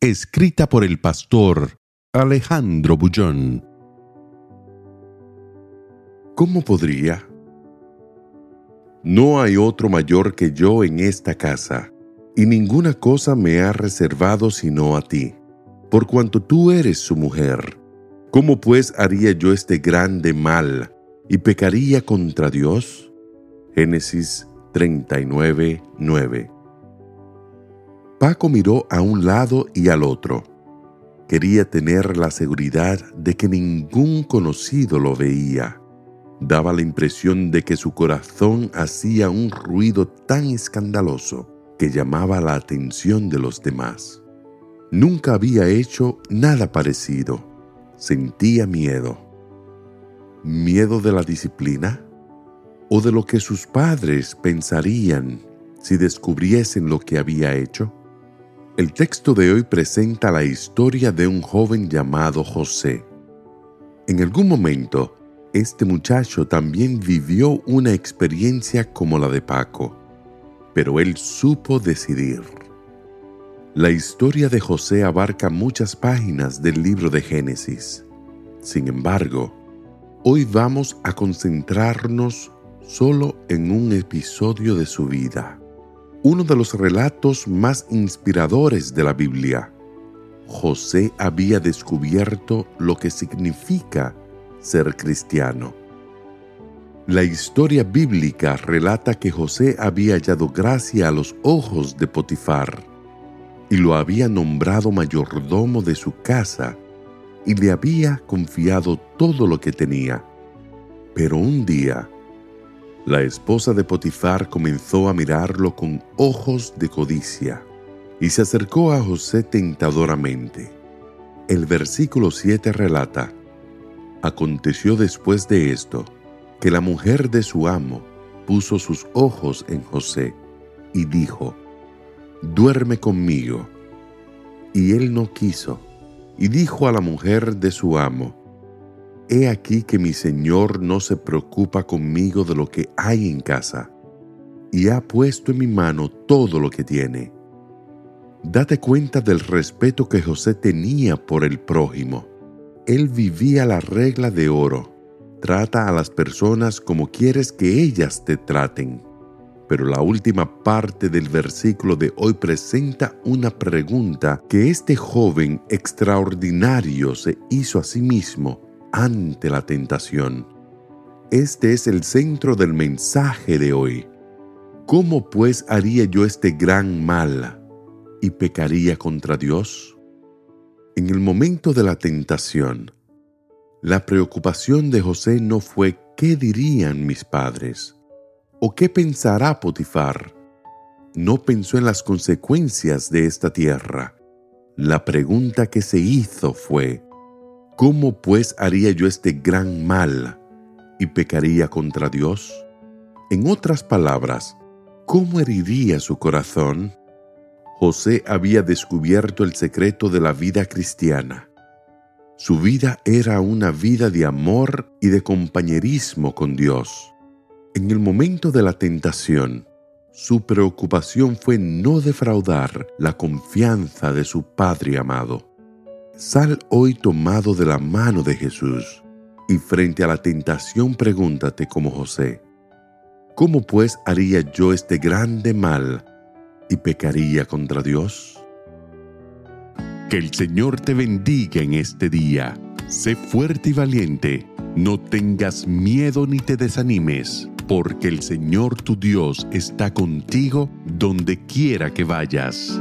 Escrita por el pastor Alejandro Bullón. ¿Cómo podría? No hay otro mayor que yo en esta casa, y ninguna cosa me ha reservado sino a ti, por cuanto tú eres su mujer. ¿Cómo pues haría yo este grande mal y pecaría contra Dios? Génesis 39, 9. Paco miró a un lado y al otro. Quería tener la seguridad de que ningún conocido lo veía. Daba la impresión de que su corazón hacía un ruido tan escandaloso que llamaba la atención de los demás. Nunca había hecho nada parecido. Sentía miedo. ¿Miedo de la disciplina? ¿O de lo que sus padres pensarían si descubriesen lo que había hecho? El texto de hoy presenta la historia de un joven llamado José. En algún momento, este muchacho también vivió una experiencia como la de Paco, pero él supo decidir. La historia de José abarca muchas páginas del libro de Génesis. Sin embargo, hoy vamos a concentrarnos solo en un episodio de su vida uno de los relatos más inspiradores de la Biblia. José había descubierto lo que significa ser cristiano. La historia bíblica relata que José había hallado gracia a los ojos de Potifar y lo había nombrado mayordomo de su casa y le había confiado todo lo que tenía. Pero un día, la esposa de Potifar comenzó a mirarlo con ojos de codicia y se acercó a José tentadoramente. El versículo 7 relata, Aconteció después de esto que la mujer de su amo puso sus ojos en José y dijo, Duerme conmigo. Y él no quiso, y dijo a la mujer de su amo, He aquí que mi Señor no se preocupa conmigo de lo que hay en casa, y ha puesto en mi mano todo lo que tiene. Date cuenta del respeto que José tenía por el prójimo. Él vivía la regla de oro. Trata a las personas como quieres que ellas te traten. Pero la última parte del versículo de hoy presenta una pregunta que este joven extraordinario se hizo a sí mismo ante la tentación. Este es el centro del mensaje de hoy. ¿Cómo pues haría yo este gran mal y pecaría contra Dios? En el momento de la tentación, la preocupación de José no fue ¿qué dirían mis padres? ¿O qué pensará Potifar? No pensó en las consecuencias de esta tierra. La pregunta que se hizo fue, ¿Cómo pues haría yo este gran mal y pecaría contra Dios? En otras palabras, ¿cómo heriría su corazón? José había descubierto el secreto de la vida cristiana. Su vida era una vida de amor y de compañerismo con Dios. En el momento de la tentación, su preocupación fue no defraudar la confianza de su Padre amado. Sal hoy tomado de la mano de Jesús y frente a la tentación pregúntate como José, ¿cómo pues haría yo este grande mal y pecaría contra Dios? Que el Señor te bendiga en este día. Sé fuerte y valiente. No tengas miedo ni te desanimes, porque el Señor tu Dios está contigo donde quiera que vayas.